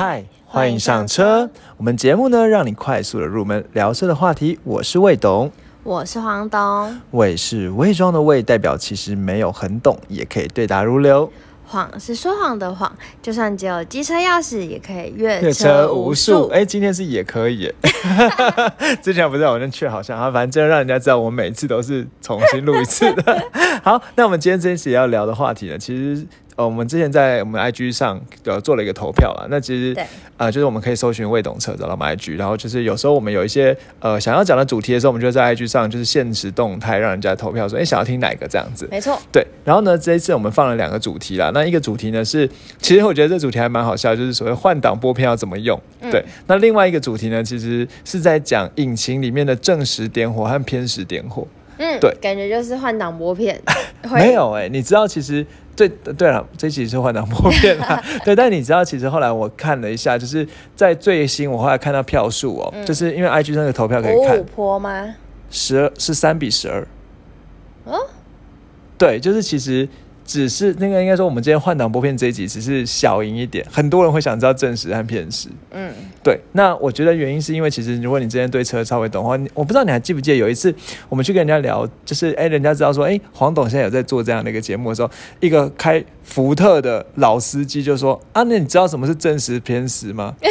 嗨，欢迎上车。我们节目呢，让你快速的入门聊车的话题。我是魏董，我是黄董。魏是伪装的魏，代表其实没有很懂，也可以对答如流。谎是说谎的谎，就算只有机车钥匙，也可以阅阅车无数。哎，今天是也可以耶。之前不是我那去好像啊，反正真的让人家知道，我每次都是重新录一次的。好，那我们今天这一期要聊的话题呢，其实。呃，我们之前在我们 IG 上呃做了一个投票了，那其实呃，就是我们可以搜寻未懂车找到我们 IG，然后就是有时候我们有一些呃想要讲的主题的时候，我们就在 IG 上就是限时动态让人家投票说，哎，想要听哪个这样子？没错，对。然后呢，这一次我们放了两个主题啦，那一个主题呢是，其实我觉得这主题还蛮好笑，就是所谓换挡拨片要怎么用。对。那另外一个主题呢，其实是在讲引擎里面的正时点火和偏时点火。嗯，对，感觉就是换挡拨片。没有哎，你知道其实。对对了，这其实是换挡拨片啦。对，但你知道，其实后来我看了一下，就是在最新，我后来看到票数哦，就是因为 IG 那个投票可以看。坡吗？十二是三比十二。嗯。对，就是其实。只是那个应该说，我们今天换挡拨片这一集只是小赢一点，很多人会想知道正时和偏时。嗯，对。那我觉得原因是因为，其实如果你之前对车稍微懂的话，我不知道你还记不记得有一次我们去跟人家聊，就是哎，人家知道说，哎，黄董现在有在做这样的一个节目的时候，一个开福特的老司机就说啊，那你知道什么是正时偏时吗？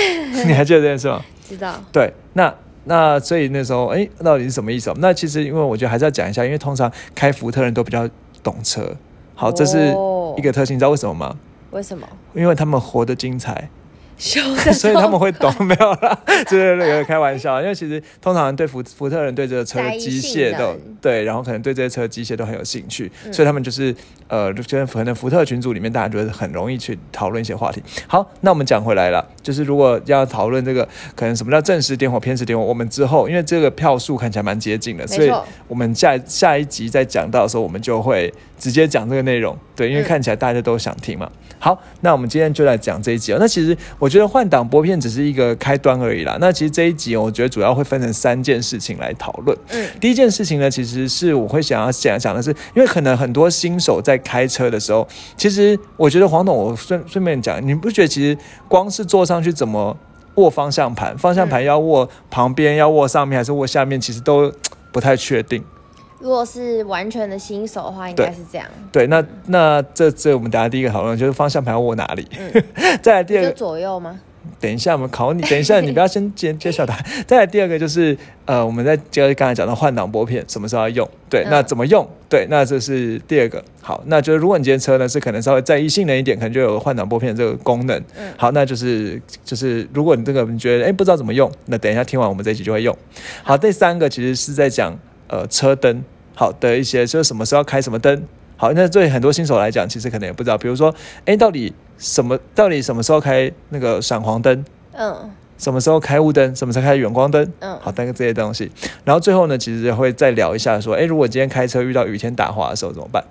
你还记得这件事吗？知道。对，那那所以那时候哎，到底是什么意思？那其实因为我觉得还是要讲一下，因为通常开福特人都比较懂车。好，这是一个特性，你知道为什么吗？为什么？因为他们活得精彩。所以他们会懂没有啦？就是那个开玩笑，因为其实通常对福福特人对这个车机械都对，然后可能对这些车机械都很有兴趣，所以他们就是呃，就可能福特群组里面大家觉得很容易去讨论一些话题。好，那我们讲回来了，就是如果要讨论这个可能什么叫正时点火、偏时点火，我们之后因为这个票数看起来蛮接近的，所以我们下下一集再讲到的时候，我们就会直接讲这个内容。对，因为看起来大家都想听嘛。好，那我们今天就来讲这一集哦。那其实我。我觉得换挡拨片只是一个开端而已啦。那其实这一集，我觉得主要会分成三件事情来讨论。嗯，第一件事情呢，其实是我会想要讲讲的是，因为可能很多新手在开车的时候，其实我觉得黄董，我顺顺便讲，你不觉得其实光是坐上去怎么握方向盘，方向盘要握旁边，要握上面还是握下面，其实都不太确定。如果是完全的新手的话，应该是这样。对，那那这这我们等下第一个讨论就是方向盘要握哪里。嗯，再来第二个左右吗？等一下我们考你，等一下你不要先揭揭晓答案。再来第二个就是呃，我们在接着刚才讲到换挡拨片什么时候要用？对，那怎么用？对，那这是第二个。好，那就是如果你今天车呢是可能稍微在意性能一点，可能就有换挡拨片这个功能。嗯，好，那就是就是如果你这个你觉得哎不知道怎么用，那等一下听完我们这一集就会用。好，第三个其实是在讲。呃，车灯好的一些，就是什么时候开什么灯好，那对很多新手来讲，其实可能也不知道。比如说，哎，到底什么？到底什么时候开那个闪黄灯？嗯，什么时候开雾灯？什么时候开远光灯？嗯，好，大概这些东西。然后最后呢，其实会再聊一下，说，哎，如果今天开车遇到雨天打滑的时候怎么办？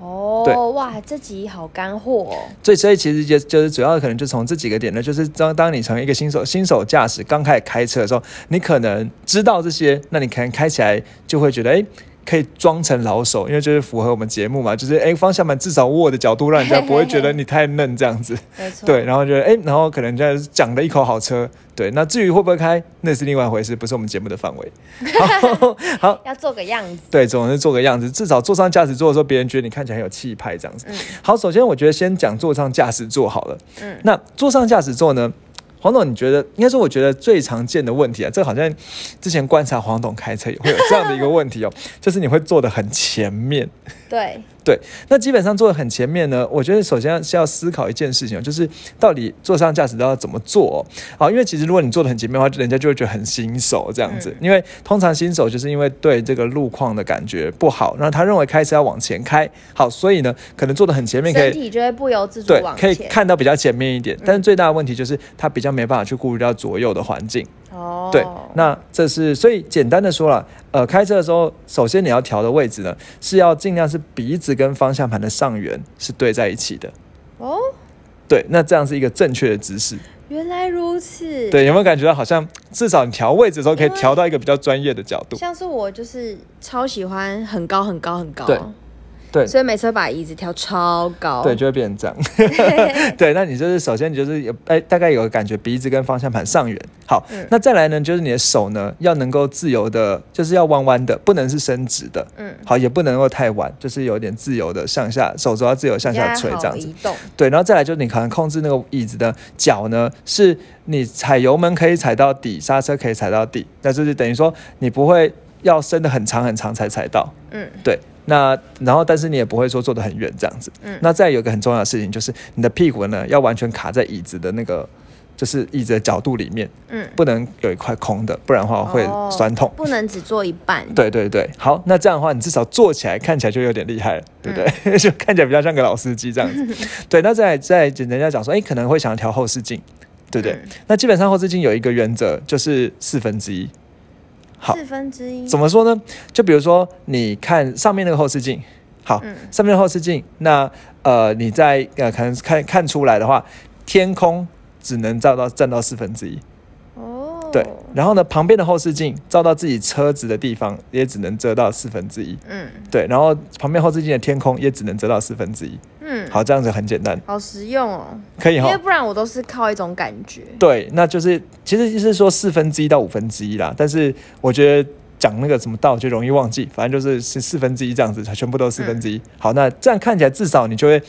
哦，对，哇，这集好干货哦。所以，所以其实就就是主要可能就从这几个点呢，就是当当你成为一个新手新手驾驶刚开始开车的时候，你可能知道这些，那你可能开起来就会觉得，哎。可以装成老手，因为就是符合我们节目嘛，就是哎方向盘至少握的角度，让人家不会觉得你太嫩这样子。没错。对，然后觉得哎，然后可能人家讲了一口好车，对。那至于会不会开，那是另外一回事，不是我们节目的范围。好，要做个样子。对，总是做个样子，至少坐上驾驶座的时候，别人觉得你看起来很有气派这样子。嗯。好，首先我觉得先讲坐上驾驶座好了。嗯。那坐上驾驶座呢？黄董，你觉得应该说，我觉得最常见的问题啊，这好像之前观察黄董开车也会有这样的一个问题哦，就是你会坐的很前面。对。对，那基本上坐的很前面呢。我觉得首先是要思考一件事情，就是到底坐上驾驶都要怎么做？好，因为其实如果你坐的很前面的话，人家就会觉得很新手这样子。因为通常新手就是因为对这个路况的感觉不好，然后他认为开车要往前开，好，所以呢，可能坐的很前面，身体就会不由自主往前，可以看到比较前面一点。但是最大的问题就是他比较没办法去顾虑到左右的环境。哦，对，那这是所以简单的说了，呃，开车的时候，首先你要调的位置呢，是要尽量是鼻子跟方向盘的上缘是对在一起的。哦，对，那这样是一个正确的姿势。原来如此。对，有没有感觉到好像至少你调位置的时候可以调到一个比较专业的角度？像是我就是超喜欢很高很高很高。对。对，所以每次把椅子调超高，对，就会变成这样。对，那你就是首先你就是有哎，大概有个感觉，鼻子跟方向盘上缘。好，那再来呢，就是你的手呢要能够自由的，就是要弯弯的，不能是伸直的。嗯，好，也不能够太弯，就是有点自由的向下，手肘要自由向下垂这样子。对，然后再来就是你可能控制那个椅子的脚呢，是你踩油门可以踩到底，刹车可以踩到底，那就是等于说你不会要伸的很长很长才踩到。嗯，对。那然后，但是你也不会说坐得很远这样子。嗯。那再有一个很重要的事情就是，你的屁股呢要完全卡在椅子的那个，就是椅子的角度里面。嗯。不能有一块空的，不然的话会酸痛。不能只坐一半。对对对，好，那这样的话，你至少坐起来看起来就有点厉害了，对不对？就看起来比较像个老司机这样子。对，那再再人家讲说，哎，可能会想要调后视镜，对不对？那基本上后视镜有一个原则，就是四分之一。四分之一怎么说呢？就比如说，你看上面那个后视镜，好，上面的后视镜，那呃，你在呃，可能看看出来的话，天空只能照到占到四分之一。哦对，然后呢，旁边的后视镜照到自己车子的地方，也只能遮到四分之一。嗯，对，然后旁边后视镜的天空也只能遮到四分之一。嗯，好，这样子很简单，好实用哦。可以哈，因为不然我都是靠一种感觉。对，那就是其实就是说四分之一到五分之一啦。但是我觉得讲那个什么道就容易忘记，反正就是是四分之一这样子，全部都是四分之一。好，那这样看起来至少你就会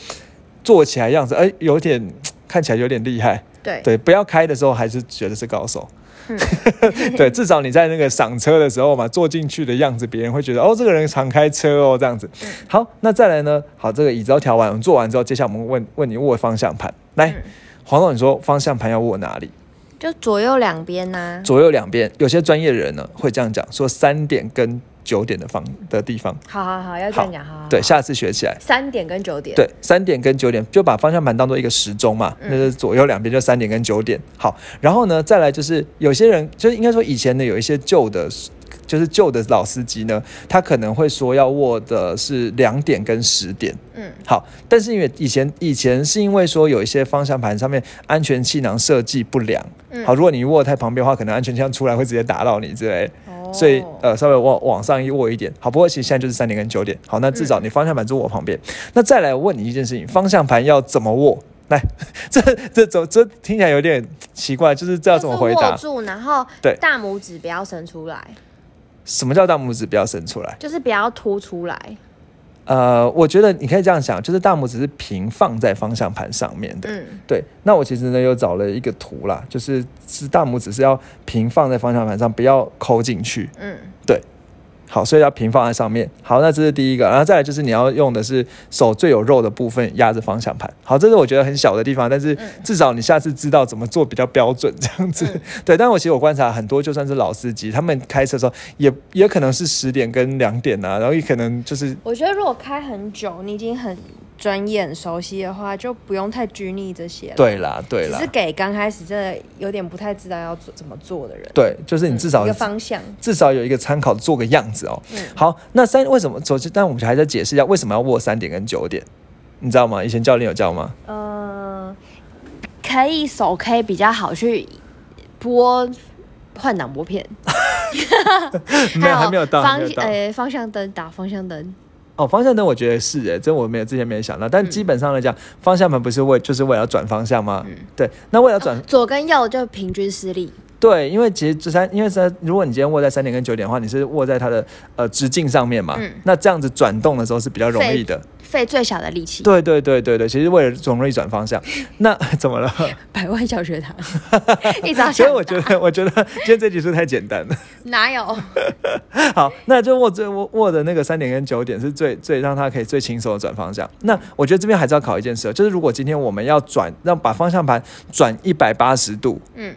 做起来样子，哎，有点看起来有点厉害。对对，不要开的时候还是觉得是高手。对，至少你在那个赏车的时候嘛，坐进去的样子，别人会觉得哦，这个人常开车哦，这样子。好，那再来呢？好，这个椅子都调完，我们坐完之后，接下来我们问问你握方向盘。来，黄总，你说方向盘要握哪里？就左右两边呐。左右两边，有些专业的人呢会这样讲，说三点跟。九点的方的地方，好好好，要这样讲哈。对，下次学起来。三点跟九点。对，三点跟九点，就把方向盘当做一个时钟嘛，那是左右两边就三点跟九点。好，然后呢，再来就是有些人，就是应该说以前呢，有一些旧的，就是旧的老司机呢，他可能会说要握的是两点跟十点。嗯，好，但是因为以前以前是因为说有一些方向盘上面安全气囊设计不良，好，如果你握太旁边的话，可能安全气囊出来会直接打到你之类。所以呃，稍微往往上一握一点，好，不过其实现在就是三点跟九点，好，那至少你方向盘就握旁边。那再来问你一件事情，方向盘要怎么握？来，这这怎这听起来有点奇怪，就是这要怎么回答？握住，然后对大拇指不要伸出来。什么叫大拇指不要伸出来？就是不要凸出来。呃，我觉得你可以这样想，就是大拇指是平放在方向盘上面的。嗯，对。那我其实呢，又找了一个图啦，就是是大拇指是要平放在方向盘上，不要抠进去。嗯，对。好，所以要平放在上面。好，那这是第一个，然后再来就是你要用的是手最有肉的部分压着方向盘。好，这是我觉得很小的地方，但是至少你下次知道怎么做比较标准这样子。对，但我其实我观察很多，就算是老司机，他们开车的时候也也可能是十点跟两点啊，然后也可能就是。我觉得如果开很久，你已经很。专业很熟悉的话，就不用太拘泥这些了。对啦，对啦，只是给刚开始真的有点不太知道要做怎么做的人。对，就是你至少一个方向，至少有一个参考，做个样子哦。嗯，好，那三为什么？首先，但我们还在解释一下为什么要握三点跟九点，你知道吗？以前教练有教吗？呃，可以手可以比较好去拨换挡拨片。没有，还没有到方呃方向灯打方向灯。哦，方向灯我觉得是诶，这我没有之前没有想到，但基本上来讲，方向盘不是为就是为了转方向吗？嗯，对，那为了转左跟右就平均施力。对，因为其实这三，因为三，如果你今天握在三点跟九点的话，你是握在它的呃直径上面嘛，那这样子转动的时候是比较容易的。费最小的力气。对对对对对，其实为了容易转方向。那 怎么了？百万小学堂，一早所以我觉得，我觉得今天这集是太简单了。哪有？好，那就握最握握的那个三点跟九点是最最让它可以最轻松的转方向。那我觉得这边还是要考一件事，就是如果今天我们要转，让把方向盘转一百八十度，嗯，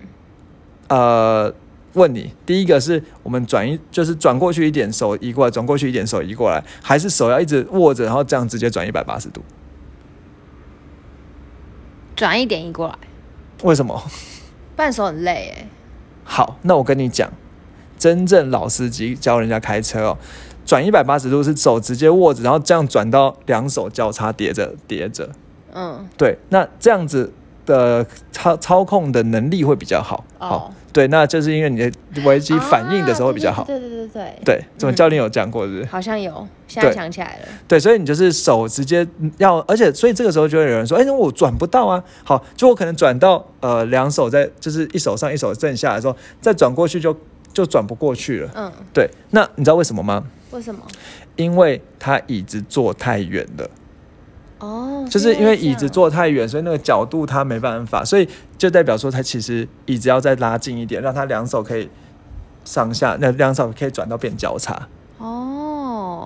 呃。问你，第一个是我们转移，就是转过去一点，手移过来，转过去一点，手移过来，还是手要一直握着，然后这样直接转一百八十度？转一点移过来。为什么？半手很累诶。好，那我跟你讲，真正老司机教人家开车哦，转一百八十度是手直接握着，然后这样转到两手交叉叠着叠着。嗯，对，那这样子。的操操控的能力会比较好。好，对，那就是因为你的危机反应的时候会比较好。对对对对对。怎么教练有讲过是？好像有，现在想起来了。对，所以你就是手直接要，而且所以这个时候就会有人说：“哎，那我转不到啊。”好，就我可能转到呃两手在，就是一手上一手正下的时候，再转过去就就转不过去了。嗯，对。那你知道为什么吗？为什么？因为他椅子坐太远了。哦，就是因为椅子坐太远，所以那个角度他没办法，所以就代表说他其实椅子要再拉近一点，让他两手可以上下，那两手可以转到变交叉。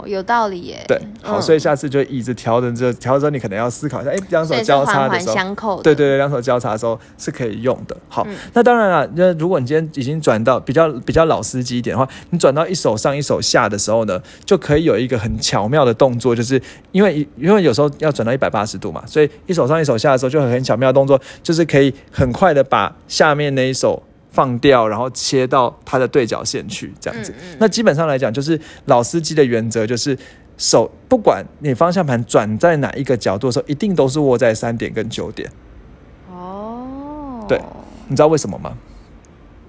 有道理耶。对，好，所以下次就椅子调整这调整，你可能要思考一下，哎，两手交叉的时候，对对对，两手交叉的时候是可以用的。好，那当然了，那如果你今天已经转到比较比较老司机一点的话，你转到一手上一手下的时候呢，就可以有一个很巧妙的动作，就是因为因为有时候要转到一百八十度嘛，所以一手上一手下的时候就很很巧妙的动作，就是可以很快的把下面那一手。放掉，然后切到它的对角线去，这样子。那基本上来讲，就是老司机的原则，就是手不管你方向盘转在哪一个角度的时候，一定都是握在三点跟九点。哦，对，你知道为什么吗？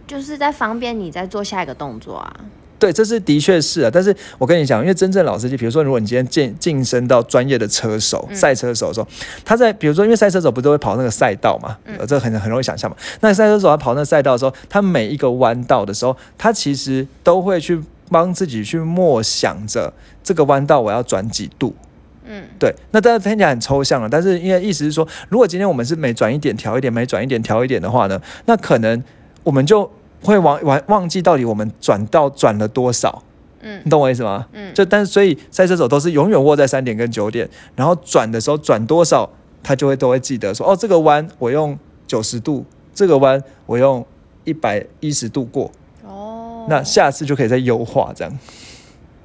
就是在方便你在做下一个动作啊。对，这是的确是啊，但是我跟你讲，因为真正老司机，比如说，如果你今天晋晋升到专业的车手、赛车手的时候，他在比如说，因为赛车手不都会跑那个赛道嘛，呃，这很很容易想象嘛。那赛车手他跑那个赛道的时候，他每一个弯道的时候，他其实都会去帮自己去默想着这个弯道我要转几度。嗯，对。那大家听起来很抽象了，但是因为意思是说，如果今天我们是每转一点调一点，每转一点调一点的话呢，那可能我们就。会忘忘忘记到底我们转到转了多少，嗯，你懂我意思吗？嗯，就但是所以赛车手都是永远握在三点跟九点，然后转的时候转多少，他就会都会记得说，哦，这个弯我用九十度，这个弯我用一百一十度过，哦，那下次就可以再优化这样。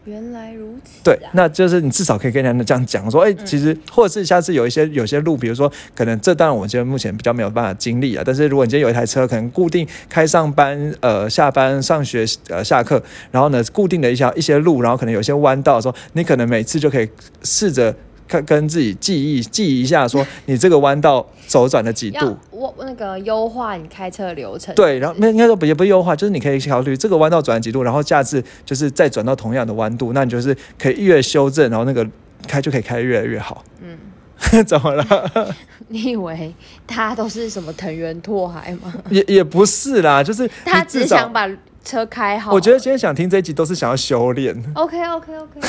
原来如此。对，那就是你至少可以跟人家这样讲说，哎，其实或者是下次有一些有些路，比如说可能这当然我觉得目前比较没有办法经历啊，但是如果你今天有一台车，可能固定开上班、呃下班、上学、呃下课，然后呢固定的一些一些路，然后可能有些弯道的时候，你可能每次就可以试着。跟跟自己记忆记一下，说你这个弯道走转了几度，我那个优化你开车流程。对，然后那应该说不也不优化，就是你可以考虑这个弯道转了几度，然后下次就是再转到同样的弯度，那你就是可以越修正，然后那个开就可以开越来越好。嗯，怎么了？你以为他都是什么藤原拓海吗？也也不是啦，就是他只想把。车开好，我觉得今天想听这一集都是想要修炼。OK OK OK，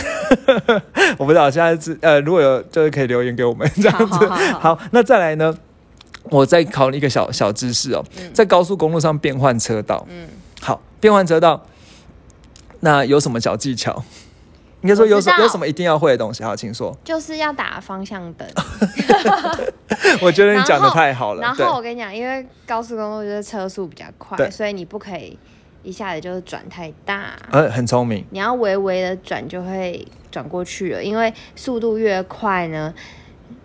我不知道现在是呃，如果有就是可以留言给我们这样子。好，那再来呢？我再考你一个小小知识哦，在高速公路上变换车道。嗯，好，变换车道，那有什么小技巧？应该说有什有什么一定要会的东西？好，请说。就是要打方向灯。我觉得你讲的太好了。然后我跟你讲，因为高速公路就是车速比较快，所以你不可以。一下子就是转太大，呃，很聪明。你要微微的转就会转过去了，因为速度越快呢，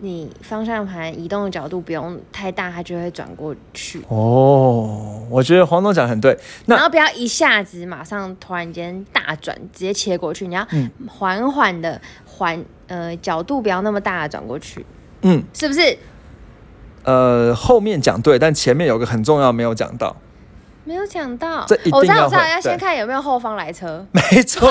你方向盘移动的角度不用太大，它就会转过去。哦，我觉得黄总讲很对。那然后不要一下子马上突然间大转，直接切过去。你要缓缓的缓，呃，角度不要那么大的转过去。嗯，是不是？呃，后面讲对，但前面有个很重要没有讲到。没有讲到，这一定要我知道，要先看有没有后方来车。没错，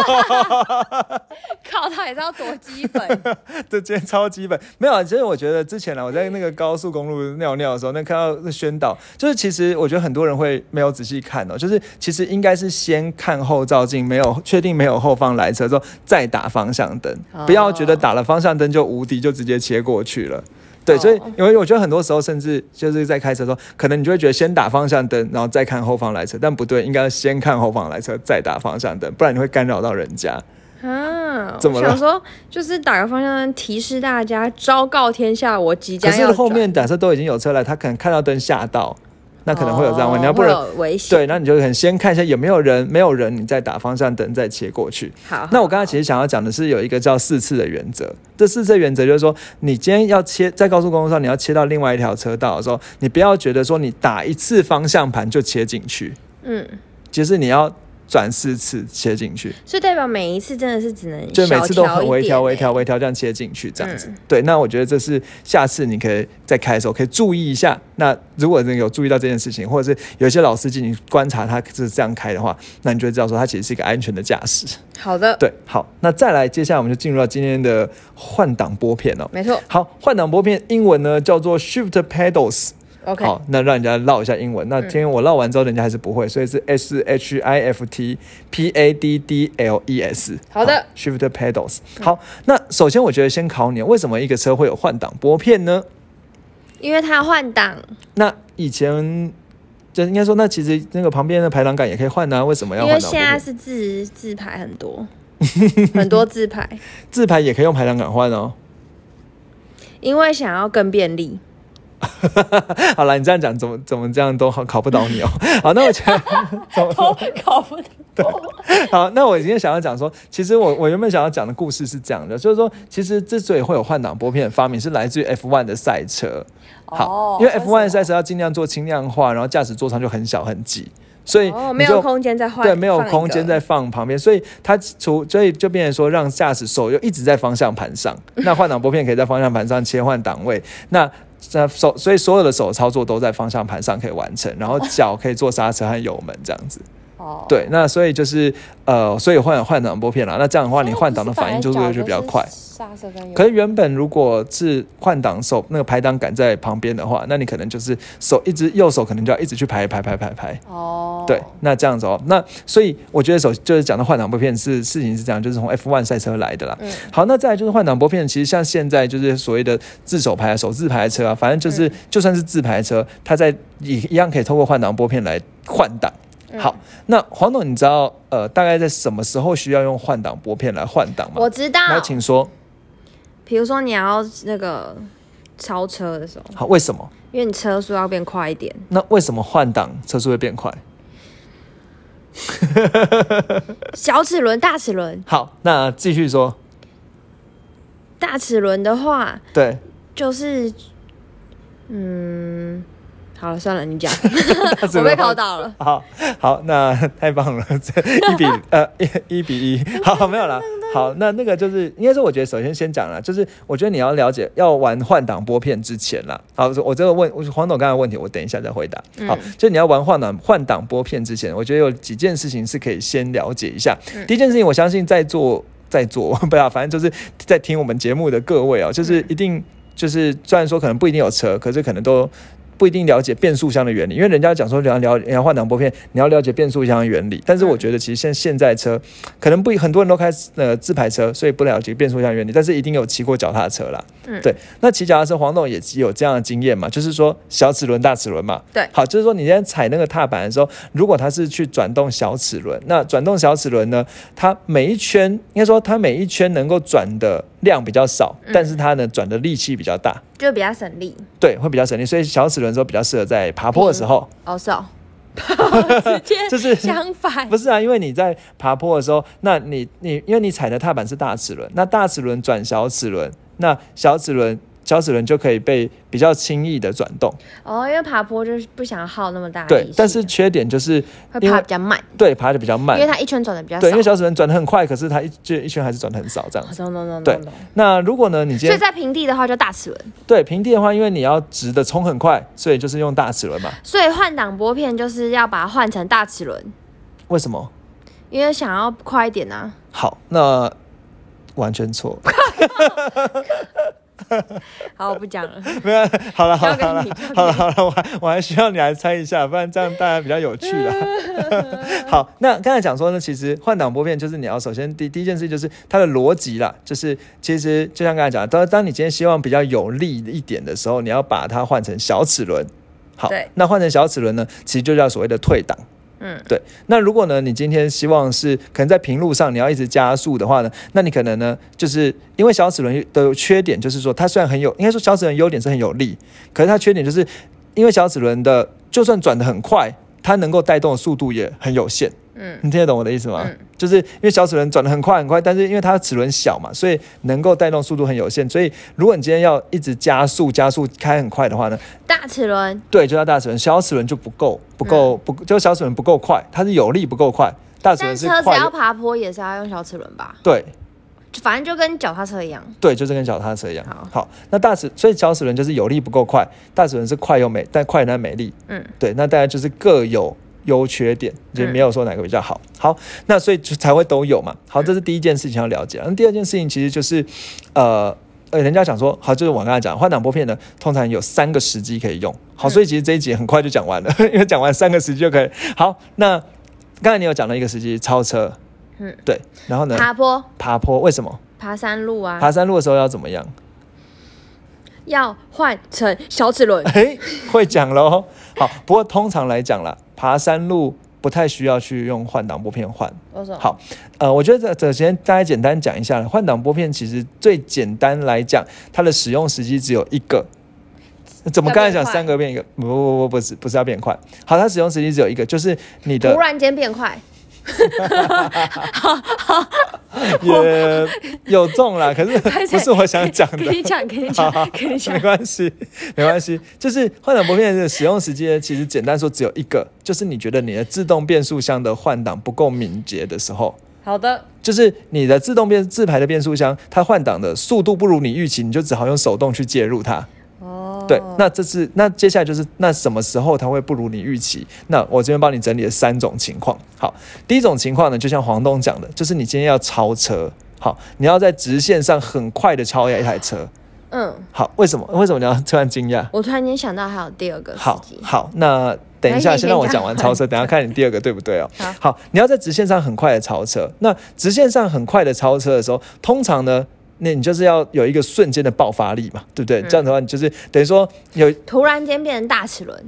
靠，他也知道多基本。这今天超基本，没有。其实我觉得之前呢，我在那个高速公路尿尿的时候，那看到那宣导，就是其实我觉得很多人会没有仔细看哦，就是其实应该是先看后照镜，没有确定没有后方来车之后再打方向灯，不要觉得打了方向灯就无敌，就直接切过去了。对，所以因为我觉得很多时候，甚至就是在开车的时候，可能你就会觉得先打方向灯，然后再看后方来车，但不对，应该先看后方来车，再打方向灯，不然你会干扰到人家。啊，怎么了？想说就是打个方向灯提示大家，昭告天下，我即将。可是后面假设都已经有车来，他可能看到灯吓到。那可能会有这样问题，你要不然对，那你就很先看一下有没有人，没有人，你再打方向灯，再切过去。好，那我刚才其实想要讲的是有一个叫四次的原则。这四次原则就是说，你今天要切在高速公路上，你要切到另外一条车道的时候，你不要觉得说你打一次方向盘就切进去。嗯，其实你要转四次切进去，所以代表每一次真的是只能就每次都很微调、微调、微调这样切进去，这样子。对，那我觉得这是下次你可以在开的时候可以注意一下。那如果你有注意到这件事情，或者是有一些老司机你观察他是这样开的话，那你就会知道说他其实是一个安全的驾驶。好的，对，好，那再来，接下来我们就进入到今天的换挡拨片哦。没错，好，换挡拨片英文呢叫做 Shift Pedals。好，那让人家唠一下英文。那今天我唠完之后，人家还是不会，所以是 S H I F T P A D D L E S。好的，Shift pedals。好，那首先我觉得先考你，为什么一个车会有换挡拨片呢？因为它换挡。那以前就应该说，那其实那个旁边的排挡杆也可以换啊，为什么要？因为现在是自自排很多，很多自排，自排也可以用排挡杆换哦。因为想要更便利。好了，你这样讲怎么怎么这样都好考不倒你哦。好，那我觉得 都考不倒。好，那我今天想要讲说，其实我我原本想要讲的故事是这样的，就是说，其实之所以会有换挡拨片的发明，是来自于 F1 的赛车。好，因为 F1 的赛车要尽量做轻量化，然后驾驶座舱就很小很挤，所以没有空间再换，对，没有空间再放旁边，所以它除所以就变成说，让驾驶手又一直在方向盘上，那换挡拨片可以在方向盘上切换档位，那。在手，所以所有的手操作都在方向盘上可以完成，然后脚可以做刹车和油门这样子。哦，对，那所以就是呃，所以换换挡拨片了。那这样的话，你换挡的反应速度就比较快。可是原本如果是换挡手那个排挡杆在旁边的话，那你可能就是手一直右手可能就要一直去排排排排排。哦，对，那这样子哦，那所以我觉得手就是讲到换挡拨片是事情是这样，就是从 F1 赛车来的啦。嗯，好，那再来就是换挡拨片，其实像现在就是所谓的自手排、手自排车啊，反正就是就算是自排车，它在一一样可以透过换挡拨片来换挡。好，那黄总，你知道呃，大概在什么时候需要用换挡拨片来换挡吗？我知道，那请说。比如说你要那个超车的时候，好，为什么？因为你车速要变快一点。那为什么换挡车速会变快？小齿轮、大齿轮。好，那继续说。大齿轮的话，对，就是嗯。好了，算了，你讲，我被考倒了。好好，那太棒了，这 一比呃一一比一，好没有了。好，那那个就是应该说，我觉得首先先讲了，就是我觉得你要了解要玩换挡拨片之前啦。好，我这个问黄总刚才问题，我等一下再回答。好，就你要玩换挡换挡拨片之前，我觉得有几件事情是可以先了解一下。第一件事情，我相信在座在座不要，反正就是在听我们节目的各位啊，就是一定就是虽然说可能不一定有车，可是可能都。不一定了解变速箱的原理，因为人家讲说你要了你要换挡拨片，你要了解变速箱的原理。但是我觉得其实现现在车可能不很多人都开呃自排车，所以不了解变速箱原理。但是一定有骑过脚踏车啦。嗯，对。那骑脚踏车，黄总也有这样的经验嘛？就是说小齿轮、大齿轮嘛。对。好，就是说你今天踩那个踏板的时候，如果它是去转动小齿轮，那转动小齿轮呢，它每一圈应该说它每一圈能够转的量比较少，但是它呢转的力气比较大。就比较省力，对，会比较省力，所以小齿轮时候比较适合在爬坡的时候。哦，是哦，就是相反，不是啊，因为你在爬坡的时候，那你你因为你踩的踏板是大齿轮，那大齿轮转小齿轮，那小齿轮。小齿轮就可以被比较轻易的转动哦，因为爬坡就是不想耗那么大对，但是缺点就是会爬比较慢，对，爬的比较慢，因为它一圈转的比较少。对，因为小齿轮转的很快，可是它一就一圈还是转的很少这样子。懂懂懂对，那如果呢，你所以在平地的话就大齿轮。对，平地的话，因为你要直的冲很快，所以就是用大齿轮嘛。所以换挡拨片就是要把它换成大齿轮。为什么？因为想要快一点啊。好，那完全错。好，我不讲了。没有，好了，好了，好了，好了，好了，我还我还需要你来猜一下，不然这样大家比较有趣了。好，那刚才讲说呢，其实换挡拨片就是你要首先第第一件事就是它的逻辑啦，就是其实就像刚才讲，当当你今天希望比较有力一点的时候，你要把它换成小齿轮。好，那换成小齿轮呢，其实就叫所谓的退档。嗯，对。那如果呢，你今天希望是可能在平路上你要一直加速的话呢，那你可能呢，就是因为小齿轮的缺点就是说，它虽然很有，应该说小齿轮优点是很有力，可是它缺点就是因为小齿轮的就算转的很快，它能够带动的速度也很有限。嗯，你听得懂我的意思吗？就是因为小齿轮转的很快很快，但是因为它齿轮小嘛，所以能够带动速度很有限。所以如果你今天要一直加速加速开很快的话呢，大齿轮对，就叫大齿轮，小齿轮就不够不够不，就小齿轮不够快，它是有力不够快，大齿轮是快。车子要爬坡也是要用小齿轮吧？对，反正就跟脚踏车一样。对，就是跟脚踏车一样。好，那大齿所以小齿轮就是有力不够快，大齿轮是快又美，但快但美丽。嗯，对，那大家就是各有优缺点，就没有说哪个比较好。好，那所以就才会都有嘛。好，这是第一件事情要了解。那第二件事情其实就是，呃。呃，人家讲说，好，就是我刚才讲换挡拨片呢，通常有三个时机可以用。好，所以其实这一集很快就讲完了，因为讲完三个时机就可以。好，那刚才你有讲到一个时机，超车。嗯，对。然后呢？爬坡。爬坡？为什么？爬山路啊。爬山路的时候要怎么样？要换成小齿轮。哎，会讲喽。好，不过通常来讲啦，爬山路。不太需要去用换挡拨片换。好，呃，我觉得这这先大家简单讲一下换挡拨片其实最简单来讲，它的使用时机只有一个。怎么刚才讲三个变一个？不不不不不是不是要变快。好，它使用时机只有一个，就是你的突然间变快。也有中了，可是不是我想讲的。跟你讲，跟你讲，跟你讲，没关系，没关系。就是换挡拨片的使用时间，其实简单说只有一个，就是你觉得你的自动变速箱的换挡不够敏捷的时候。好的。就是你的自动变自排的变速箱，它换挡的速度不如你预期，你就只好用手动去介入它。对，那这是那接下来就是那什么时候它会不如你预期？那我这边帮你整理了三种情况。好，第一种情况呢，就像黄东讲的，就是你今天要超车，好，你要在直线上很快的超越一台车。嗯，好，为什么？为什么你要突然惊讶？我突然间想到还有第二个。好，好，那等一下，先让我讲完超车，等下看你第二个对不对哦。好，你要在直线上很快的超车。那直线上很快的超车的时候，通常呢？那你就是要有一个瞬间的爆发力嘛，对不对？这样的话，你就是等于说有突然间变成大齿轮。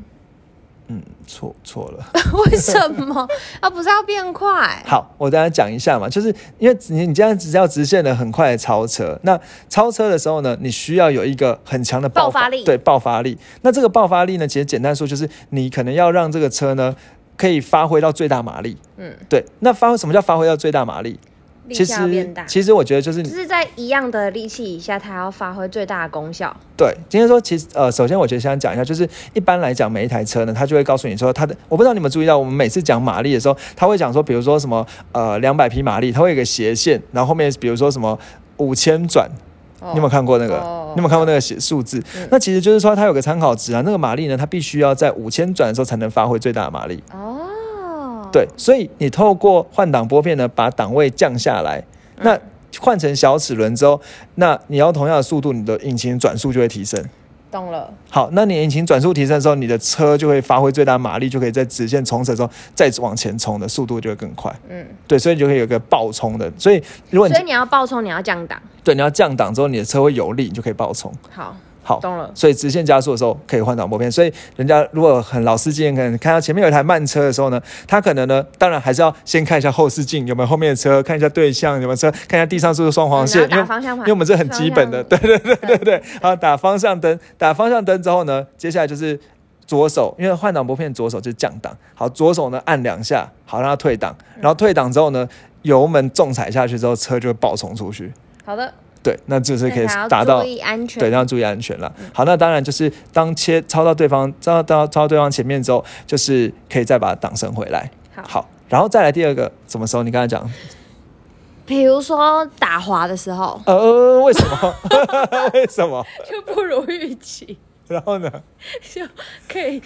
嗯，错错了。为什么？啊，不是要变快？好，我等下讲一下嘛，就是因为你你这样只要直线的很快的超车，那超车的时候呢，你需要有一个很强的爆发力，对，爆发力。那这个爆发力呢，其实简单说就是你可能要让这个车呢可以发挥到最大马力。嗯，对。那发挥什么叫发挥到最大马力？其实，其实我觉得就是，就是在一样的力气以下，它要发挥最大的功效。对，今天说，其实呃，首先我觉得先讲一下，就是一般来讲，每一台车呢，它就会告诉你说，它的，我不知道你们注意到，我们每次讲马力的时候，他会讲说，比如说什么呃两百匹马力，它会有个斜线，然后后面比如说什么五千转，你有没有看过那个？你有没有看过那个写数字？那其实就是说，它有个参考值啊，那个马力呢，它必须要在五千转的时候才能发挥最大的马力。哦。对，所以你透过换挡拨片呢，把档位降下来。那换成小齿轮之后，那你要同样的速度，你的引擎转速就会提升。懂了。好，那你引擎转速提升的时候，你的车就会发挥最大马力，就可以在直线冲刺之后再往前冲的速度就会更快。嗯，对，所以你就可以有个爆冲的。所以如果你所以你要爆冲，你要降档。对，你要降档之后，你的车会有力，你就可以爆冲。好。好，懂了。所以直线加速的时候可以换挡拨片。所以人家如果很老司机，可能看到前面有一台慢车的时候呢，他可能呢，当然还是要先看一下后视镜有没有后面的车，看一下对向有没有车，看一下地上是不是双黄线。因为因为我们这很基本的，对对对对对。好，打方向灯，打方向灯之后呢，接下来就是左手，因为换挡拨片左手就是降档。好，左手呢按两下，好让它退档，然后退档之后呢，油门重踩下去之后，车就会爆冲出去。好的。对，那就是可以达到安全对，要注意安全了。好，那当然就是当切超到对方，超到超到对方前面之后，就是可以再把挡升回来。好，然后再来第二个，什么时候？你刚才讲，比如说打滑的时候。呃，为什么？为什么？就不如预期。然后呢？就可以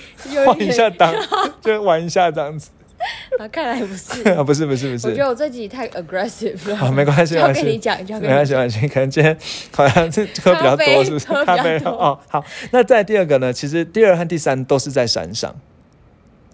换一下挡，就玩一下这样子。啊，看来不是 啊，不是不是不是，我觉得我这集太 aggressive 了。好，没关系，交给你讲，交给你没关系，没关系。可能今天好像是喝比较多，是不是？咖啡哦，好。那再第二个呢？其实第二和第三都是在山上。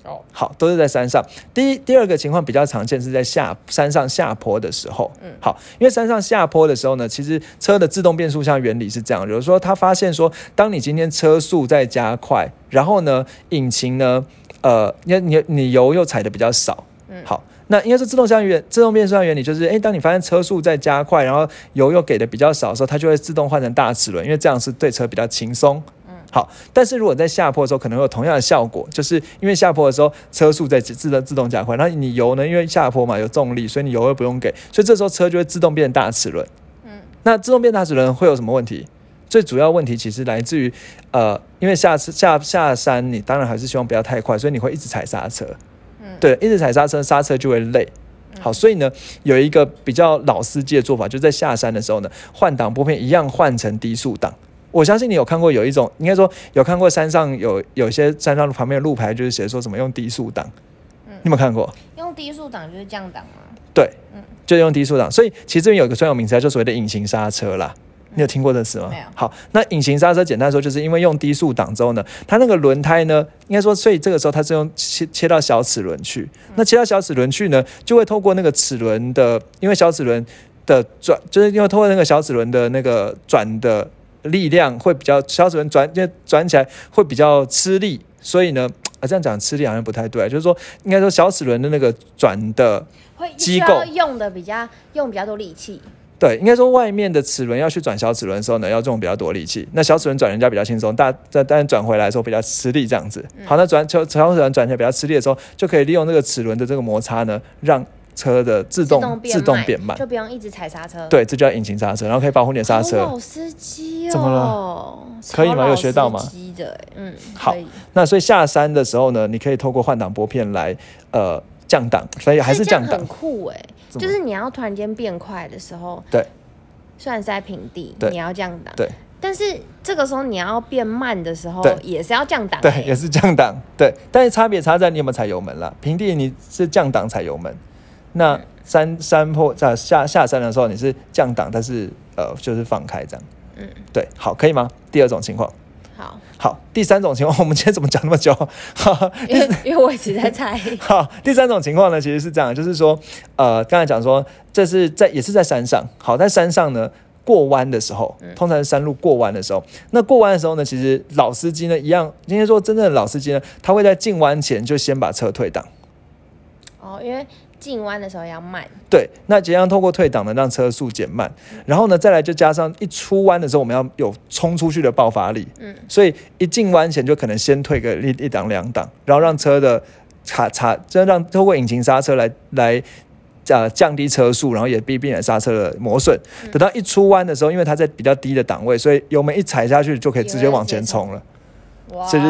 哦，好，都是在山上。第一、第二个情况比较常见，是在下山上下坡的时候。嗯，好，因为山上下坡的时候呢，其实车的自动变速箱原理是这样，比如说他发现说，当你今天车速在加快，然后呢，引擎呢。呃，你你你油又踩的比较少，嗯，好，那应该是自动箱原自动变速箱原理就是，哎，当你发现车速在加快，然后油又给的比较少的时候，它就会自动换成大齿轮，因为这样是对车比较轻松，嗯，好，但是如果在下坡的时候，可能会有同样的效果，就是因为下坡的时候车速在自动自动加快，然后你油呢，因为下坡嘛有重力，所以你油又不用给，所以这时候车就会自动变大齿轮，嗯，那自动变大齿轮会有什么问题？最主要问题其实来自于，呃，因为下下下山，你当然还是希望不要太快，所以你会一直踩刹车，嗯，对，一直踩刹车，刹车就会累，好，所以呢，有一个比较老司机的做法，就在下山的时候呢，换挡拨片一样换成低速档。我相信你有看过有一种，应该说有看过山上有有些山上旁边的路牌，就是写说什么用低速档。嗯，你有没有看过？用低速档就是降档吗？对，嗯，就用低速档。所以其实这边有一个专有名词，就所谓的隐形刹车啦。你有听过这词吗？没有。好，那隐形刹车简单说，就是因为用低速档之后呢，它那个轮胎呢，应该说，所以这个时候它是用切切到小齿轮去。那切到小齿轮去呢，就会透过那个齿轮的，因为小齿轮的转，就是因为透过那个小齿轮的那个转的力量会比较，小齿轮转就转起来会比较吃力，所以呢，啊这样讲吃力好像不太对，就是说应该说小齿轮的那个转的机构用的比较用比较多力气。对，应该说外面的齿轮要去转小齿轮的时候呢，要用比较多力气。那小齿轮转人家比较轻松，大但但转回来的时候比较吃力，这样子。好，那转小小齿轮转起来比较吃力的时候，就可以利用这个齿轮的这个摩擦呢，让车的自动自动变慢，就不用一直踩刹车。对，这叫引擎刹车，然后可以保护你的刹车。老司机哦，怎么了？可以吗？有学到吗？嗯，好。那所以下山的时候呢，你可以透过换挡拨片来呃降档，所以还是降档。很酷哎。就是你要突然间变快的时候，对，虽然是在平地，你要降档，对，但是这个时候你要变慢的时候，也是要降档，对，也是降档，对，但是差别差在你有没有踩油门了。平地你是降档踩油门，那山山坡在下下山的时候你是降档，但是呃就是放开这样，嗯，对，好，可以吗？第二种情况。好，好，第三种情况，我们今天怎么讲那么久？因为 因为我一直在猜。好，第三种情况呢，其实是这样，就是说，呃，刚才讲说，这是在也是在山上。好，在山上呢，过弯的时候，通常是山路过弯的时候，那过弯的时候呢，其实老司机呢一样，今天说真正的老司机呢，他会在进弯前就先把车退档。哦，因为。进弯的时候要慢，对，那怎样透过退档呢，让车速减慢，然后呢，再来就加上一出弯的时候，我们要有冲出去的爆发力，嗯，所以一进弯前就可能先退个一一档两档，然后让车的卡卡，这让透过引擎刹车来来呃降低车速，然后也避避免刹车的磨损。等到一出弯的时候，因为它在比较低的档位，所以油门一踩下去就可以直接往前冲了。这是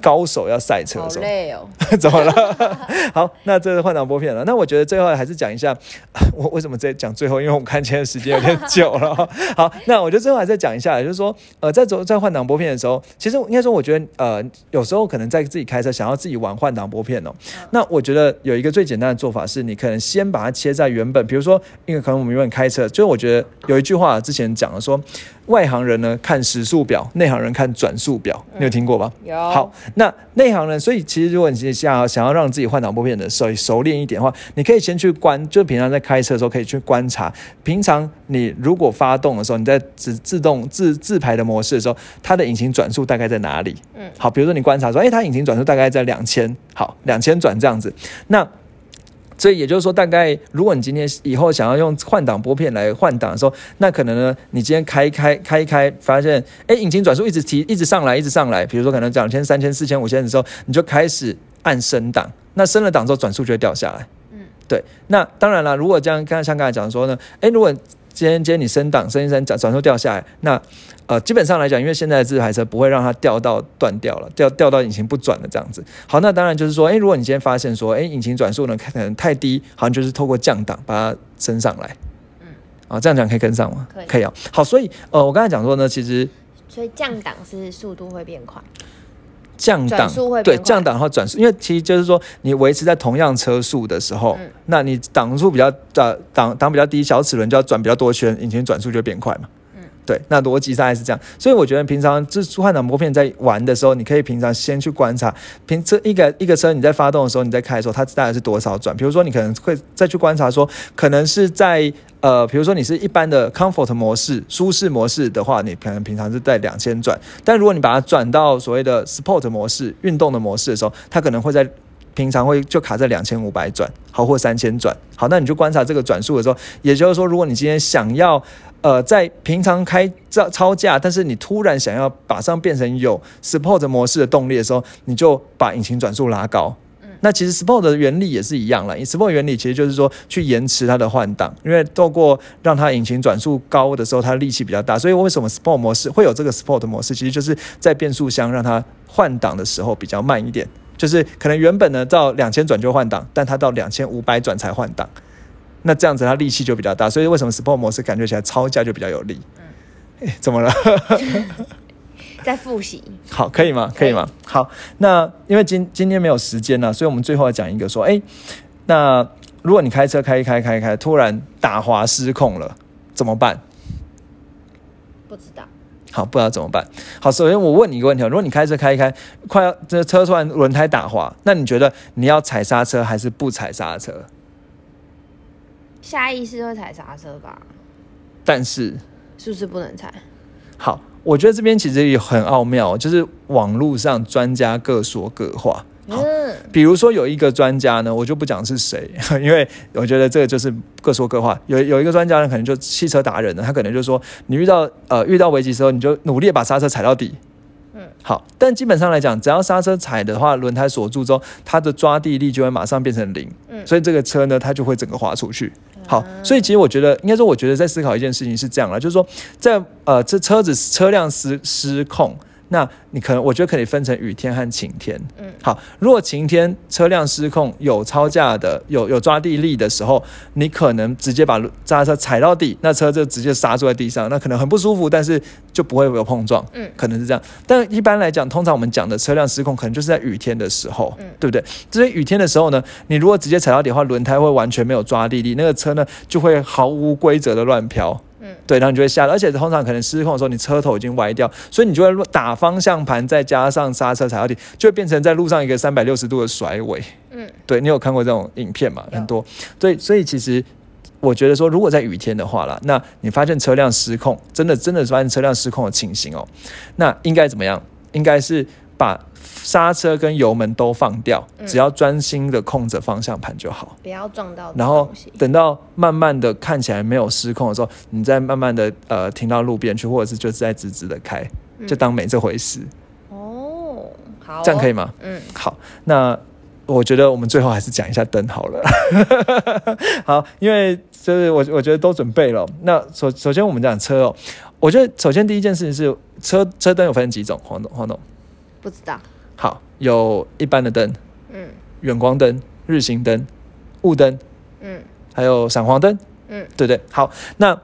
高手要赛车，好累哦！怎么了？好，那这是换挡拨片了。那我觉得最后还是讲一下，我为什么在讲最后？因为我们看今天时间有点久了。好，那我觉得最后还是再讲一下，就是说，呃，在走在换挡拨片的时候，其实应该说，我觉得呃，有时候可能在自己开车想要自己玩换挡拨片哦。那我觉得有一个最简单的做法是，你可能先把它切在原本，比如说，因为可能我们原本开车，就是我觉得有一句话之前讲了说。外行人呢看时速表，内行人看转速表，你有听过吗？有。好，那内行人，所以其实如果你想想要让自己换挡拨片的熟熟练一点的话，你可以先去观，就平常在开车的时候可以去观察，平常你如果发动的时候，你在自自动自自排的模式的时候，它的引擎转速大概在哪里？嗯。好，比如说你观察说，哎，它引擎转速大概在两千，好，两千转这样子，那。所以也就是说，大概如果你今天以后想要用换挡拨片来换挡的时候，那可能呢，你今天开开开一开，发现哎，引擎转速一直提，一直上来，一直上来。比如说可能两千、三千、四千、五千的时候，你就开始按升档。那升了档之后，转速就会掉下来。嗯，对。那当然了，如果这样，刚才像刚才讲说呢，哎，如果今天今天你升档升一升，转转速掉下来，那呃，基本上来讲，因为现在的自排车不会让它掉到断掉了，掉掉到引擎不转的这样子。好，那当然就是说，哎，如果你今天发现说，哎，引擎转速呢可能太低，好像就是透过降档把它升上来。嗯，啊，这样讲可以跟上吗？可以，可以啊。好，所以呃，我刚才讲说呢，其实所以降档是速度会变快，降档对降档后转速，因为其实就是说你维持在同样车速的时候，那你档数比较呃档档比较低，小齿轮就要转比较多圈，引擎转速就变快嘛。对，那逻辑大概是这样，所以我觉得平常这换挡拨片在玩的时候，你可以平常先去观察，平这一个一个车你在发动的时候，你在开的时候，它大概是多少转？比如说你可能会再去观察说，可能是在呃，比如说你是一般的 comfort 模式、舒适模式的话，你可能平常是在两千转，但如果你把它转到所谓的 sport 模式、运动的模式的时候，它可能会在平常会就卡在两千五百转，好或三千转，好，那你就观察这个转速的时候，也就是说，如果你今天想要呃，在平常开超超价，但是你突然想要马上变成有 Sport 模式的动力的时候，你就把引擎转速拉高。嗯，那其实 Sport 的原理也是一样了。Sport 原理其实就是说去延迟它的换挡，因为透过让它引擎转速高的时候，它力气比较大。所以为什么 Sport 模式会有这个 Sport 模式？其实就是在变速箱让它换挡的时候比较慢一点，就是可能原本呢到两千转就换挡，但它到两千五百转才换挡。那这样子它力气就比较大，所以为什么 Sport 模式感觉起来超价就比较有力？嗯，怎么了？在复习。好，可以吗？可以吗？好，那因为今今天没有时间了，所以我们最后要讲一个说，哎，那如果你开车开一开开开，突然打滑失控了，怎么办？不知道。好，不知道怎么办。好，首先我问你一个问题：如果你开车开一开，快要这车突然轮胎打滑，那你觉得你要踩刹车还是不踩刹车？下意识会踩刹车吧。但是，是不是不能踩？好，我觉得这边其实也很奥妙，就是网络上专家各说各话。嗯，比如说有一个专家呢，我就不讲是谁，因为我觉得这个就是各说各话。有有一个专家呢，可能就汽车达人呢，他可能就说，你遇到呃遇到危机时候，你就努力把刹车踩到底。嗯，好，但基本上来讲，只要刹车踩的话，轮胎锁住之后，它的抓地力就会马上变成零。嗯，所以这个车呢，它就会整个滑出去。好，所以其实我觉得，应该说，我觉得在思考一件事情是这样了，就是说，在呃这车子车辆失失控。那你可能，我觉得可以分成雨天和晴天。嗯，好，如果晴天车辆失控有超架的，有有抓地力的时候，你可能直接把刹车踩到底，那车就直接刹住在地上，那可能很不舒服，但是就不会有碰撞。嗯，可能是这样。但一般来讲，通常我们讲的车辆失控，可能就是在雨天的时候，嗯，对不对？这些雨天的时候呢，你如果直接踩到底的话，轮胎会完全没有抓地力，那个车呢就会毫无规则的乱飘。对，然后你就会下，而且通常可能失控的时候，你车头已经歪掉，所以你就会打方向盘，再加上刹车踩到底，就会变成在路上一个三百六十度的甩尾。嗯，对你有看过这种影片吗？很多。对，所以其实我觉得说，如果在雨天的话啦，那你发现车辆失控，真的真的发现车辆失控的情形哦，那应该怎么样？应该是把。刹车跟油门都放掉，只要专心的控着方向盘就好，不要撞到。然后等到慢慢的看起来没有失控的时候，你再慢慢的呃停到路边去，或者是就是在直直的开，就当没这回事。哦，好，这样可以吗？嗯，好。那我觉得我们最后还是讲一下灯好了。好，因为就是我我觉得都准备了。那首首先我们讲车哦，我觉得首先第一件事情是车车灯有分几种，黄总黄总不知道。好，有一般的灯，嗯，远光灯、日行灯、雾灯，嗯，还有闪黄灯，嗯，对对？好，那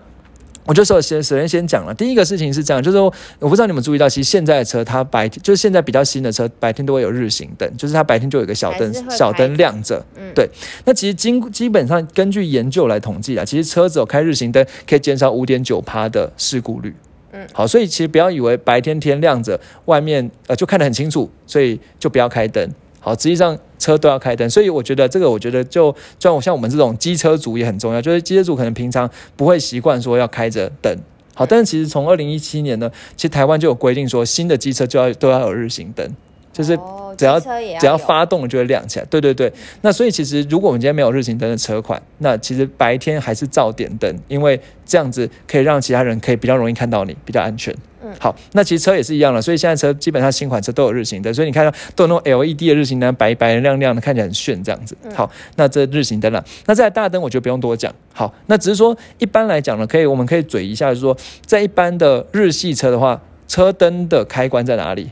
我就说先首先先讲了，第一个事情是这样，就是说我不知道你们注意到，其实现在的车它白天就是现在比较新的车，白天都会有日行灯，就是它白天就有一个小灯小灯亮着，嗯，对。那其实经基本上根据研究来统计啊，其实车子有开日行灯可以减少五点九趴的事故率。嗯，好，所以其实不要以为白天天亮着，外面呃就看得很清楚，所以就不要开灯。好，实际上车都要开灯，所以我觉得这个，我觉得就像我像我们这种机车族也很重要，就是机车族可能平常不会习惯说要开着灯。好，但是其实从二零一七年呢，其实台湾就有规定说，新的机车就要都要有日行灯。就是只要只要发动了就会亮起来，对对对。那所以其实如果我们今天没有日行灯的车款，那其实白天还是照点灯，因为这样子可以让其他人可以比较容易看到你，比较安全。嗯，好，那其实车也是一样的，所以现在车基本上新款车都有日行灯，所以你看到都有那种 LED 的日行灯，白白亮亮的，看起来很炫这样子。好，那这日行灯了，那在大灯我觉得不用多讲。好，那只是说一般来讲呢，可以我们可以嘴一下，就是说在一般的日系车的话，车灯的开关在哪里？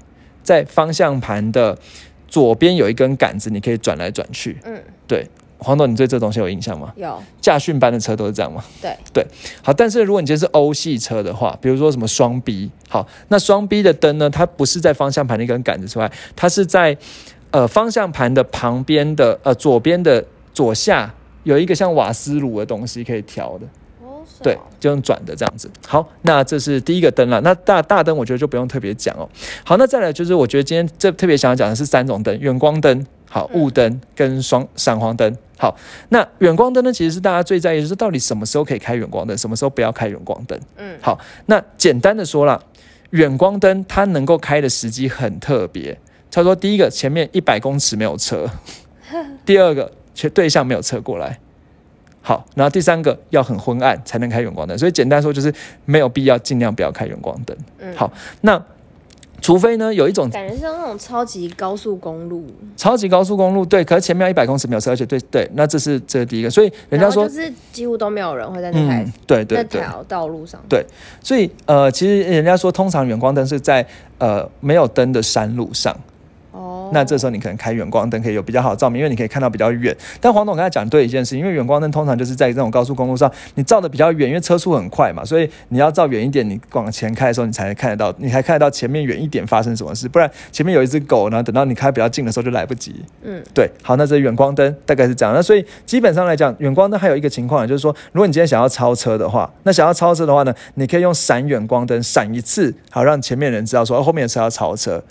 在方向盘的左边有一根杆子，你可以转来转去。嗯，对，黄董，你对这东西有印象吗？有，驾训班的车都是这样吗？对，对，好。但是如果你今天是欧系车的话，比如说什么双 B，好，那双 B 的灯呢，它不是在方向盘那根杆子之外，它是在呃方向盘的旁边的呃左边的左下有一个像瓦斯炉的东西可以调的。对，就用转的这样子。好，那这是第一个灯了。那大大灯，我觉得就不用特别讲哦。好，那再来就是，我觉得今天这特别想要讲的是三种灯：远光灯、好雾灯跟双闪光灯。好，那远光灯呢，其实是大家最在意，就是到底什么时候可以开远光灯，什么时候不要开远光灯。嗯，好，那简单的说啦，远光灯它能够开的时机很特别。他说，第一个，前面一百公尺没有车；第二个，却对象没有车过来。好，然后第三个要很昏暗才能开远光灯，所以简单说就是没有必要尽量不要开远光灯。嗯，好，那除非呢有一种感觉像那种超级高速公路，超级高速公路对，可是前面要一百公尺没有车，而且对对，那这是这是第一个，所以人家说就是几乎都没有人会在那台对对。那条道路上。对，所以呃其实人家说通常远光灯是在呃没有灯的山路上。哦，那这时候你可能开远光灯可以有比较好的照明，因为你可以看到比较远。但黄总刚才讲对一件事，因为远光灯通常就是在这种高速公路上，你照的比较远，因为车速很快嘛，所以你要照远一点，你往前开的时候，你才能看得到，你才看得到前面远一点发生什么事，不然前面有一只狗，然后等到你开比较近的时候就来不及。嗯，对，好，那这远光灯大概是这样。那所以基本上来讲，远光灯还有一个情况，就是说，如果你今天想要超车的话，那想要超车的话呢，你可以用闪远光灯闪一次，好让前面人知道说后面的车要超车。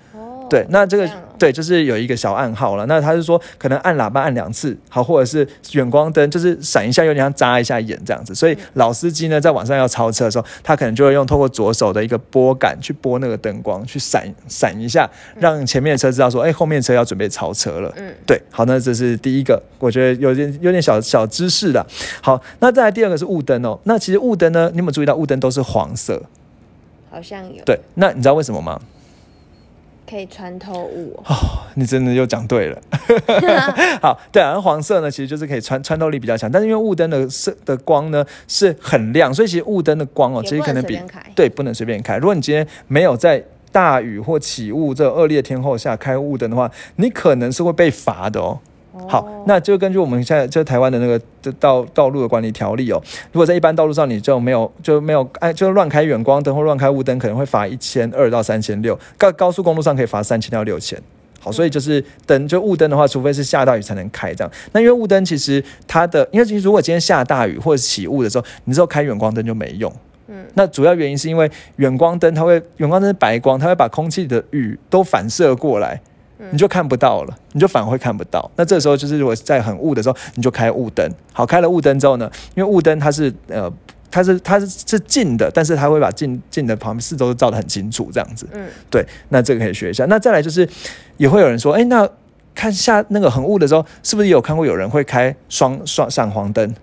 对，那这个对，就是有一个小暗号了。那他是说，可能按喇叭按两次，好，或者是远光灯，就是闪一下，有点像眨一下眼这样子。所以老司机呢，在晚上要超车的时候，他可能就会用透过左手的一个拨杆去拨那个灯光，去闪闪一下，让前面的车知道说，哎，后面车要准备超车了。嗯，对，好，那这是第一个，我觉得有点有点小小知识的。好，那再来第二个是雾灯哦。那其实雾灯呢，你有没有注意到雾灯都是黄色？好像有。对，那你知道为什么吗？可以穿透雾哦，你真的又讲对了。好，对啊，黄色呢其实就是可以穿穿透力比较强，但是因为雾灯的色的光呢是很亮，所以其实雾灯的光哦，其实可能比对不能随便开。如果你今天没有在大雨或起雾这恶劣天候下开雾灯的话，你可能是会被罚的哦。好，那就根据我们现在就台湾的那个道道路的管理条例哦，如果在一般道路上你就没有就没有哎，就乱开远光灯或乱开雾灯，可能会罚一千二到三千六。高高速公路上可以罚三千到六千。好，所以就是灯就雾灯的话，除非是下大雨才能开这样。那因为雾灯其实它的，因为其实如果今天下大雨或者起雾的时候，你之后开远光灯就没用。嗯，那主要原因是因为远光灯它会远光灯是白光，它会把空气的雨都反射过来。你就看不到了，你就反而会看不到。那这时候就是如果在很雾的时候，你就开雾灯。好，开了雾灯之后呢，因为雾灯它是呃，它是它是是近的，但是它会把近近的旁边四周都照得很清楚，这样子。嗯，对，那这个可以学一下。那再来就是也会有人说，哎，那看下那个很雾的时候，是不是也有看过有人会开双双闪黄灯？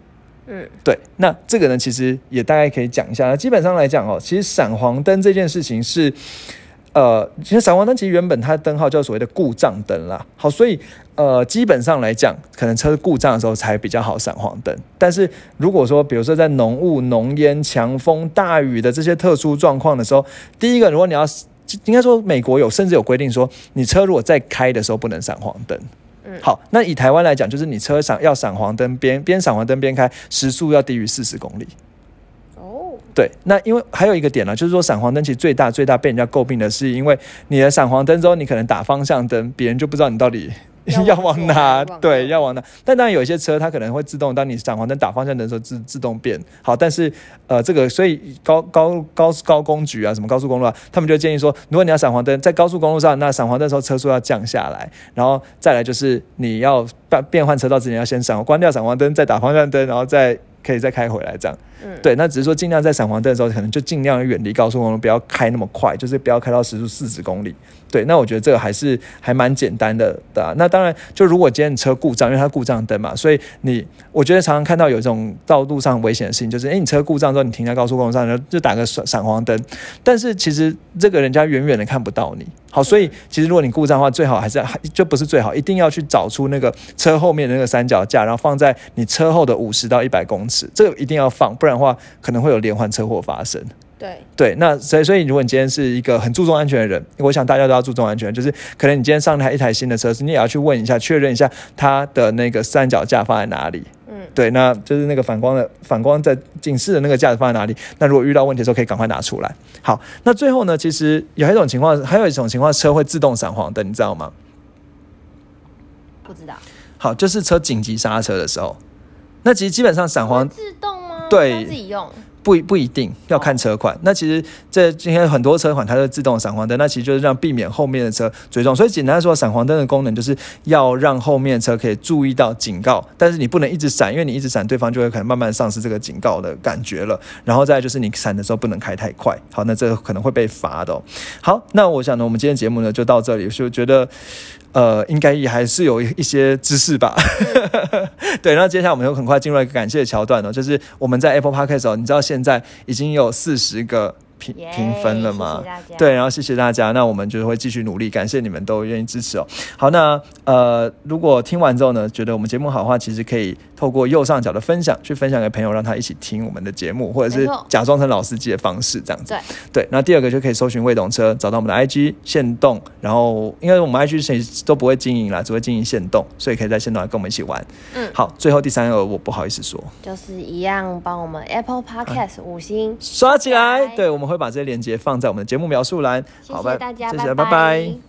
嗯，对。那这个呢，其实也大概可以讲一下。基本上来讲哦，其实闪黄灯这件事情是。呃，其实闪光灯其实原本它的灯号叫所谓的故障灯啦。好，所以呃，基本上来讲，可能车故障的时候才比较好闪黄灯。但是如果说，比如说在浓雾、浓烟、强风、大雨的这些特殊状况的时候，第一个，如果你要，应该说美国有甚至有规定说，你车如果在开的时候不能闪黄灯。嗯，好，那以台湾来讲，就是你车闪要闪黄灯，边边闪黄灯边开，时速要低于四十公里。对，那因为还有一个点呢，就是说闪黄灯其实最大最大被人家诟病的是，因为你的闪黄灯之后，你可能打方向灯，别人就不知道你到底要往哪，对，要往哪。但当然有一些车它可能会自动，当你闪黄灯打方向灯的时候自自动变好。但是呃，这个所以高高高高工局啊，什么高速公路啊，他们就建议说，如果你要闪黄灯在高速公路上，那闪黄灯的时候车速要降下来，然后再来就是你要变变换车道之前要先闪关掉闪黄灯，再打方向灯，然后再。可以再开回来，这样，嗯，对，那只是说尽量在闪黄灯的时候，可能就尽量远离高速公路，不要开那么快，就是不要开到时速四十公里。对，那我觉得这个还是还蛮简单的的。那当然，就如果今天你车故障，因为它故障灯嘛，所以你我觉得常常看到有一种道路上危险的事情，就是哎，你车故障之后，你停在高速公路上，然后就打个闪闪黄灯，但是其实这个人家远远的看不到你。好，所以其实如果你故障的话，最好还是还就不是最好，一定要去找出那个车后面的那个三脚架，然后放在你车后的五十到一百公尺，这个一定要放，不然的话可能会有连环车祸发生。对对，那所以所以如果你今天是一个很注重安全的人，我想大家都要注重安全。就是可能你今天上台一台新的车子，你也要去问一下，确认一下它的那个三脚架放在哪里。嗯，对，那就是那个反光的反光在警示的那个架子放在哪里。那如果遇到问题的时候，可以赶快拿出来。好，那最后呢，其实有一种情况，还有一种情况，车会自动闪黄灯，你知道吗？不知道。好，就是车紧急刹车的时候，那其实基本上闪黄自动吗？对，自己用。不不一定要看车款，那其实这今天很多车款它是自动闪黄灯，那其实就是让避免后面的车追撞。所以简单说，闪黄灯的功能就是要让后面车可以注意到警告，但是你不能一直闪，因为你一直闪，对方就会可能慢慢丧失这个警告的感觉了。然后再就是你闪的时候不能开太快，好，那这可能会被罚的。好，那我想呢，我们今天节目呢就到这里，就觉得。呃，应该也还是有一些知识吧。对，那接下来我们就很快进入一个感谢的桥段哦，就是我们在 Apple Podcast 哦，你知道现在已经有四十个评评分了吗？对，然后谢谢大家，那我们就会继续努力，感谢你们都愿意支持哦。好，那呃，如果听完之后呢，觉得我们节目好的话，其实可以。透过右上角的分享去分享给朋友，让他一起听我们的节目，或者是假装成老司机的方式这样子。对对，那第二个就可以搜寻未懂车，找到我们的 IG 线动，然后因为我们 IG 谁都不会经营啦，只会经营线动，所以可以在线动来跟我们一起玩。嗯，好，最后第三个我不好意思说，就是一样帮我们 Apple Podcast 五星刷起来。对，我们会把这些链接放在我们的节目描述栏。谢谢大家，谢谢，拜拜。